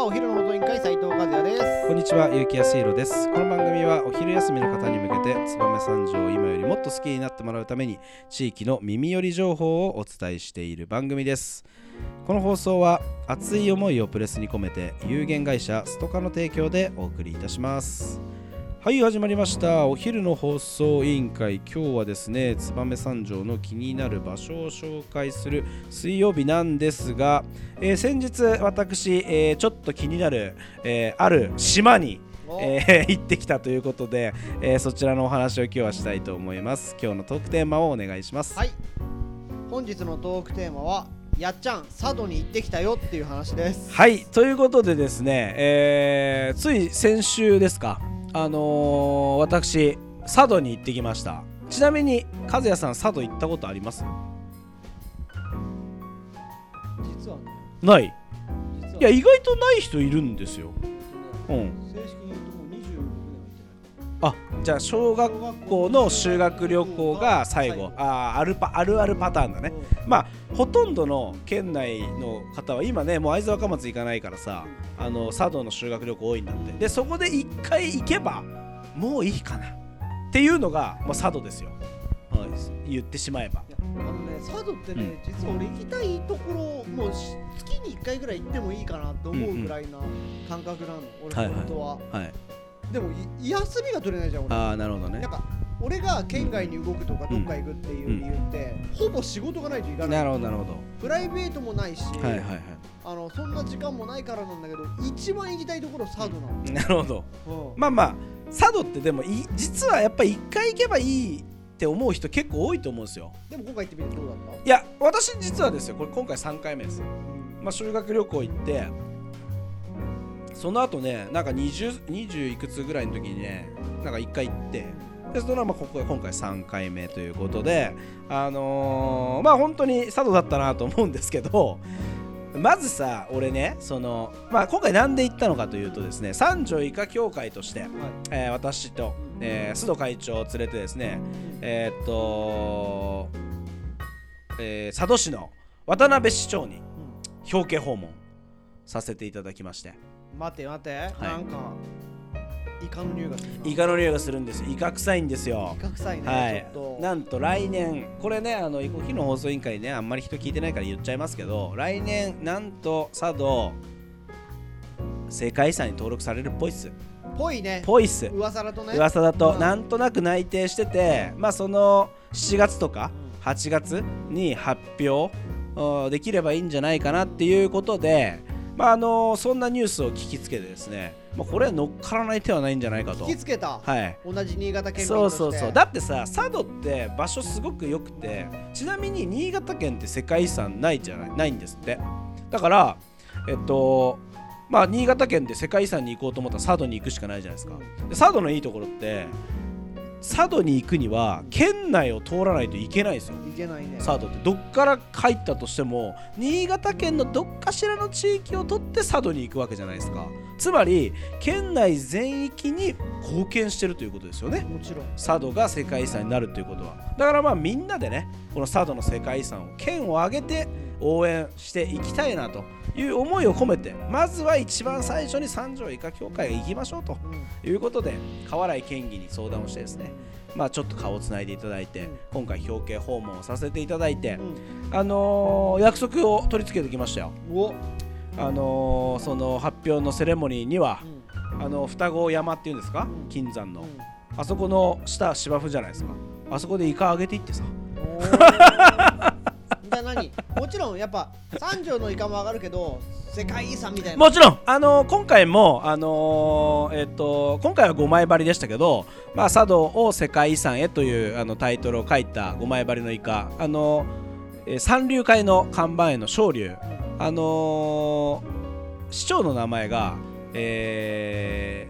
はお昼の放送委員会斉藤和也ですこんにちは、結城康弘です。この番組はお昼休みの方に向けて、燕三条を今よりもっと好きになってもらうために、地域の耳寄り情報をお伝えしている番組です。この放送は、熱い思いをプレスに込めて、有限会社ストカの提供でお送りいたします。はい、始まりました。お昼の放送委員会。今日はですね、燕三条の気になる場所を紹介する水曜日なんですが、えー先日、私、えーちょっと気になる、えーある島に、おえー行ってきたということで、えーそちらのお話を今日はしたいと思います。今日のトークテーマをお願いします。はい本日のトークテーマはやっちゃん佐渡に行ってきたよっていう話ですはい、ということでですね、えーつい先週ですか、あのー私、佐渡に行ってきました。ちなみに、和也さん、佐渡行ったことあります？実はねない。実はいや、意外とない人いるんですよ。うん。正式にあじゃあ小学校の修学旅行が最後。あーあるパあるあるパターンだね。まあほとんどの県内の方は今ねもう会津若松行かないからさあの佐渡の修学旅行多いんだって。でそこで一回行けばもういいかな。っていうのが、まあ、佐渡ですよ、うん言ってしまえば。いやあのね佐渡ってね、実は俺行きたいところもうし月に1回ぐらい行ってもいいかなと思うぐらいな感覚なの、俺は。いはい。本当は、はいでもい休みが取れないじゃん俺。ああなるほどね。なんか俺が県外に動くとかどっか行くっていう理由って、ほぼ仕事がないといかない。なるほどなるほど。プライベートもないし、はいはいはい。あのそんな時間もないからなんだけど一番行きたいところ佐渡なの、なるほど。うん。まあまあ佐渡ってでもい実はやっぱり一回行けばいいって思う人結構多いと思うんですよ。でも今回行ってみてどうだっいや私実はですよこれ今回3回目ですまあ、修学旅行行ってその後ねなんか 20, 20いくつぐらいの時にねなんか1回行ってでそのままここが今回3回目ということであのーまあ本当に佐渡だったなと思うんですけどまずさ俺ねその、まあ、今回なんで行ったのかというとですね三条医科協会として、はい。えー私と、えー須藤会長を連れてですねえーっと、えー佐渡市の渡辺市長に表敬訪問させていただきまして待て待て、い。なんかイカの匂いがするな。イカの匂いがするんです。よイカ臭いんですよ。イカ臭いね、はい。なんと来年これねあの囲碁日の放送委員会ねあんまり人聞いてないから言っちゃいますけど来年なんと佐渡世界遺産に登録されるっぽいっす。ぽいね。ぽいっす。噂だとね。噂だとうん。なんとなく内定しててまあその7月とか8月に発表うんできればいいんじゃないかなっていうことでまああのそんなニュースを聞きつけてですねまあこれは乗っからない手はないんじゃないかと。引きつけた、はい。同じ新潟県民そうそうそう。だってさ佐渡って場所すごく良くてちなみに新潟県って世界遺産ないじゃない？ないんですって。だからえっとまあ新潟県で世界遺産に行こうと思ったら佐渡に行くしかないじゃないですか。で佐渡のいいところって佐渡に行くには県内を通らないといけないんですよ。いけないね。佐渡ってどっから入ったとしても新潟県のどっかしらの地域を取って佐渡に行くわけじゃないですか。つまり県内全域に貢献してるということですよね。もちろん。佐渡が世界遺産になるということは。だからまあみんなでねこの佐渡の世界遺産を県を挙げて応援していきたいなという思いを込めてまずは一番最初に三条医科協会へ行きましょうとうんいうことで河原井県議に相談をしてですねまあちょっと顔をつないでいただいてうん。今回表敬訪問をさせていただいてうん。あのー約束を取り付けてきましたよ。あのーその発表のセレモニーにはあの双子山っていうんですか？うん。金山の。うん。あそこの下芝生じゃないですか？あそこでイカあげていってさじゃあ何もちろんやっぱ三条のイカも上がるけど世界遺産みたいな。もちろん、あのー今回も、あのーえっと今回は5枚針でしたけど、まあ、佐渡を世界遺産へというあのタイトルを書いた5枚針のイカ、あのえ三流会の看板への昇竜、あの市長の名前が、え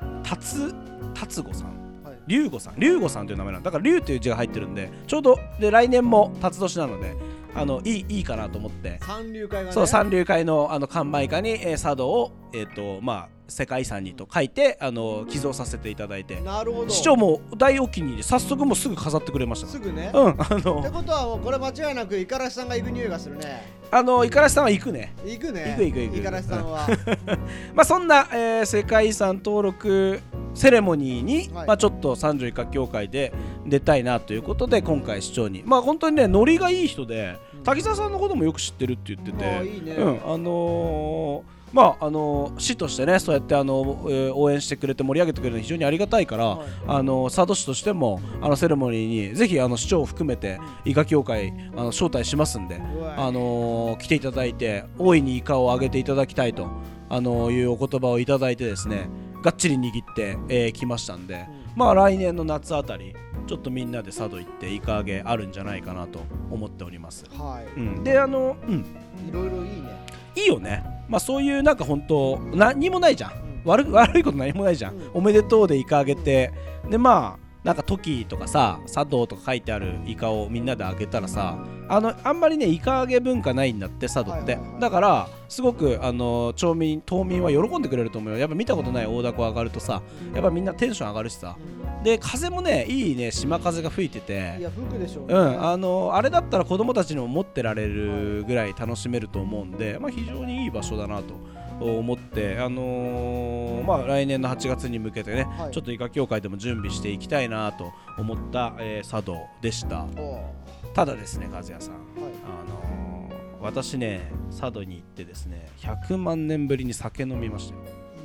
ー、達達吾さん。はい龍吾さん。龍吾さんという名前なんだ。だから龍という字が入ってるんでちょうどで来年も辰年なのであのいいいいかなと思って。三流会がね。そう三流会のあの看板下に、えー茶道を、えーとまあ、世界遺産にと書いてあの寄贈させていただいて。なるほど。市長も大お気に入り早速もうすぐ飾ってくれました。かすぐね。らうんあってのことはもうこれ間違いなく五十嵐さんが行く匂いがするね。あの五十嵐さんは行くね。行くね。行く行く行く。五十嵐さんは。まあそんな、えー世界遺産登録セレモニーに、はい。まあ、ちょっと三条医科協会で出たいなということで今回市長に。まあ本当にねノリがいい人でうん。滝沢さんのこともよく知ってるって言ってて、ああいいね。うんあのーまああのー市としてねそうやってあの、えー応援してくれて盛り上げてくれるのは非常にありがたいから、はい。あの佐渡市としてもあのセレモニーにぜひあの市長を含めて医科協会あの招待しますんで、あのー来ていただいて大いにイカをあげていただきたいと、あのーいうお言葉をいただいてですねがっちり握って、えー来ましたんで、まあ来年の夏あたりちょっとみんなで佐渡行ってイカ揚げあるんじゃないかなと思っております、はい。うん、であのうん。いろいろいいね。いいよね。まあそういうなんか本当何もないじゃん。うん。悪悪いこと何もないじゃん、うん。おめでとうでイカあげてでまあなんかトキとかさ茶道とか書いてあるイカをみんなであげたらさあのあんまりねイカ揚げ文化ないんだって佐渡って、だからすごくあの町民島民は喜んでくれると思うよ。やっぱ見たことない大凧上がるとさやっぱみんなテンション上がるしさ。で風もねいいね島風が吹いていてや服でしょうね。うん、あのあれだったら子供たちにも持ってられるぐらい楽しめると思うんで、まあ、非常にいい場所だなと思って、あのーまあ、来年の8月に向けてね、はい。ちょっと医科協会でも準備していきたいなと思った、えー茶道でした。ただですね和也さん、はい。あのー私ね佐渡に行ってですね100万年ぶりに酒飲みましたよ。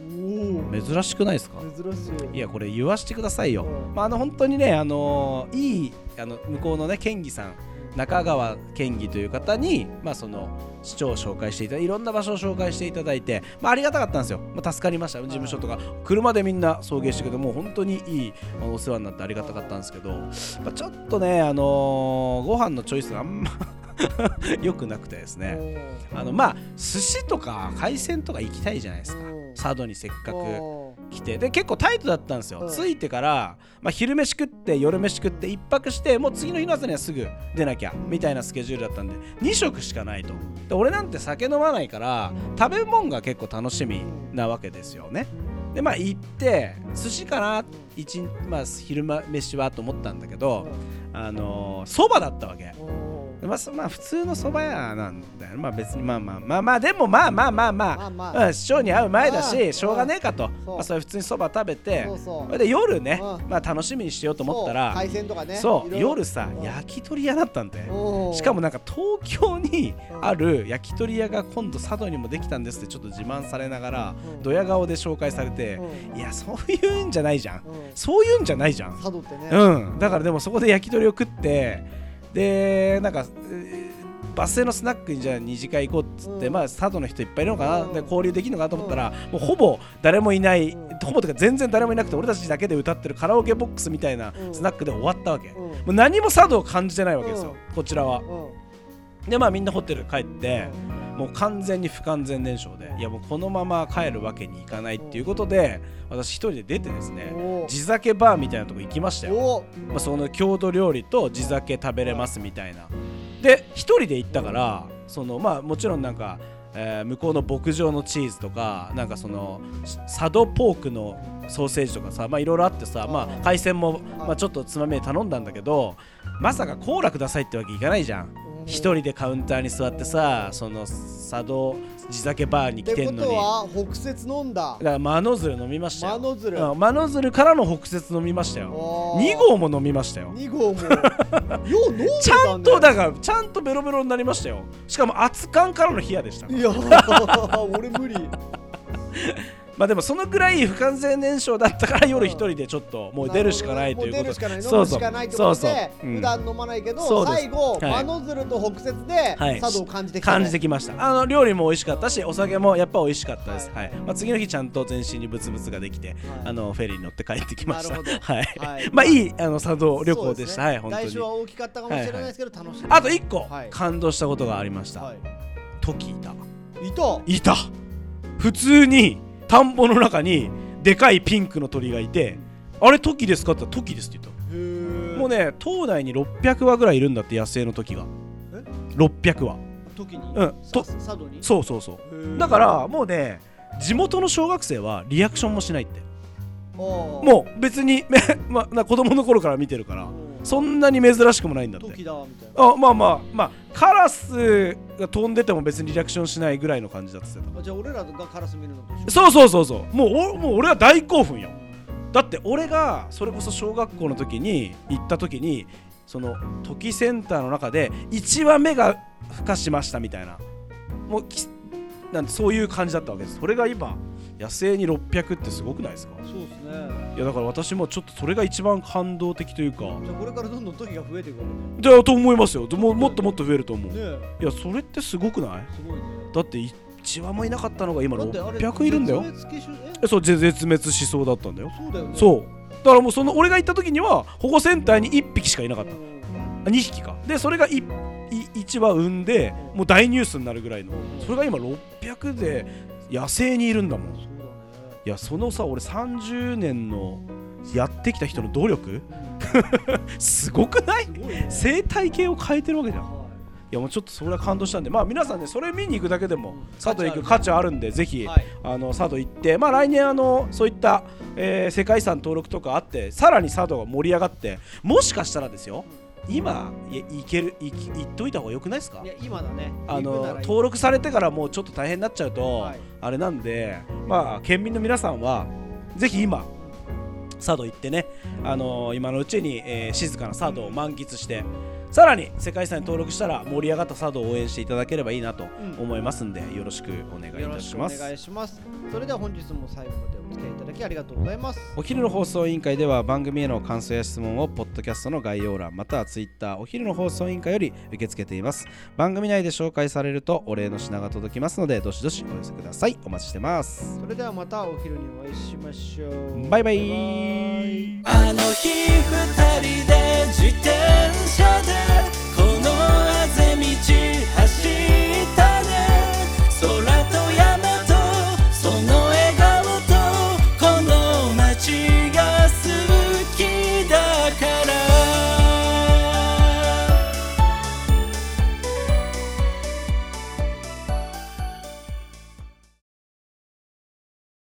お珍しくないですか？お珍しい。いやこれ言わしてくださいよ、うん。まあ、あの本当にね、あのーいいあの向こうのね県議さん中川県議という方に、まあ、その市長を紹介していただいていろんな場所を紹介していただいて、まあ、ありがたかったんですよ、まあ、助かりました。事務所とか。車でみんな送迎してくれてもう本当にいいお世話になってありがたかったんですけど、まあ、ちょっとね、あのーご飯のチョイスがあんま 良くなくてですね。あのまあ寿司とか海鮮とか行きたいじゃないですか。うん佐渡にせっかく。来てで結構タイトだったんですよ、うん。着いてから、まあ、昼飯食って夜飯食って一泊してもう次の日の朝にはすぐ出なきゃみたいなスケジュールだったんで2食しかないと。で俺なんて酒飲まないから食べ物が結構楽しみなわけですよね。でまあ行って寿司かな？一日まあ昼間飯はと思ったんだけどあのそ、ばだったわけまあ、そまあ普通のそば屋なんだよまあ別にまあまあまあまあでもまあまあまあまあまあまあ。うん、市長に会う前だうん。ししょうがねえかと、まあ、それ普通にそば食べてそれで夜ね、うん。まあ、楽しみにしようと思ったら海鮮とかね。そう夜さうん。焼き鳥屋だったんでしかもなんか東京にうん。ある焼き鳥屋が今度佐渡にもできたんですってちょっと自慢されながらうん。ドヤ顔で紹介されてうん。いやそういうんじゃないじゃん。そういうんじゃないじゃん。佐渡ってね。うん。だからでもそこで焼き鳥を食ってでなんかえーバス停のスナックにじゃあ二次会行こうっつって、うん。まあ佐渡の人いっぱいいるのかな、うん。で交流できるのかなと思ったら、もうほぼ誰もいない、うんほぼとか全然誰もいなくて俺たちだけで歌ってるカラオケボックスみたいなうん。スナックで終わったわけ、うん。もう何も佐渡を感じてないわけですよ、うこちらは。うん。でまあみんなホテル帰って、もう完全に不完全燃焼でいやもうこのまま帰るわけにいかないっていうことで私一人で出てですね地酒バーみたいなとこ行きましたよ。まあ、その郷土料理と地酒食べれますみたいな。で一人で行ったからそのまあもちろんなんか、えー向こうの牧場のチーズとかなんかそのし佐渡ポークのソーセージとかさまあいろいろあってさまあ海鮮も、まあ、ちょっとつまみで頼んだんだけどまさかコーラくださいってわけいかないじゃん。一人でカウンターに座ってさその佐渡地酒バーにってこと来てんのに。だは北節飲んだ。からマノズル飲みましたよ。マノズルうんマノズルからの北節飲みましたよ。おー。2合も飲みましたよ。2号も。よう飲んでちたね。ゃんとだからちゃんとベロベロになりましたよ。しかも熱燗からの冷やでしたいや俺無理まあでもそのくらい不完全燃焼だったから夜一人でちょっともう出るしかないということ。しかないうそう。むしかないってそう普段飲まないけど最後はい。マノズルと北節ではい。佐渡を感じてきた感ねじてきました。あの料理も美味しかったしお酒もやっぱ美味しかったです、はい。まあ、次の日ちゃんと全身にブツブツができて、あのフェリーに乗って帰ってきました。はい、はい。まあいいあの佐渡旅行でした。はい本当に。は大きかったかもしれないですけど楽しい。あと1個、はい。感動したことがありました、はトキいた。いいた。いた。普通に田んぼの中にでかいピンクの鳥がいてあれトキですかって言ったらトキですって言ったもうね島内に600羽ぐらいいるんだって野生のトキが。600は時に、うん。とさ佐渡に？そうそうそう。だからもうね地元の小学生はリアクションもしないって。ももう別に、まあ、な子供の頃から見てるからそんなに珍しくもないんだって。時だみたいな。あまあまあまあカラスが飛んでても別にリアクションしないぐらいの感じだって言ってたあじゃあ俺らがカラス見るのとそうそうそうそうもう。おもう俺は大興奮よだって俺がそれこそ小学校の時に行った時にその時センターの中で1話目が孵化しましたみたいな。もうきなんてそういう感じだったわけです。それが今野生に600ってすごくないですか？そうですねいやだから私もちょっとそれが一番感動的というか。じゃあこれからどんどん時が増えていくわだと思いますよ。ももっともっと増えると思う。けねねいやそれってすごくない？すごいね。だって1話もいなかったのが今だってあれ600いるんだよ。そうぜ絶滅しそうだったんだよ。そうだよね。そう。だからもうその俺が行った時には保護センターに1匹しかいなかった。うん。あ2匹か。でそれが 1, 1羽産んでもう大ニュースになるぐらいの。それが今600で野生にいるんだもんいやそのさ俺30年のやってきた人の努力？すごくない？ね。生態系を変えてるわけじゃん。い。はやもうちょっとそれは感動したんで。まあ皆さんねそれ見に行くだけでもうん。佐渡行く価値あるんでぜひ、いはい。あの佐渡行って、まあ、来年あのそういった、えー世界遺産登録とかあってさらに佐渡が盛り上がってもしかしたらですよ今い行ける行き行っといた方がよくないですか？いや今だね。あの登録されてからもうちょっと大変になっちゃうと、はい。あれなんでまあ県民の皆さんはぜひ今佐渡行ってね、あの今のうちに、えー静かな佐渡を満喫してさらに世界遺産に登録したら盛り上がった佐渡を応援していただければいいなとうん。思いますんで、よろしくお願いいたします。願いします。それでは本日も最後までお付き合いいただきありがとうございます。お昼の放送委員会では番組への感想や質問をポッドキャストの概要欄またはツイッターお昼の放送委員会より受け付けています。番組内で紹介されるとお礼の品が届きますのでどしどしお寄せください。お待ちしてます。それではまたお昼にお会いしましょう。バイバイ。バイバイ。あの日二人で自転車で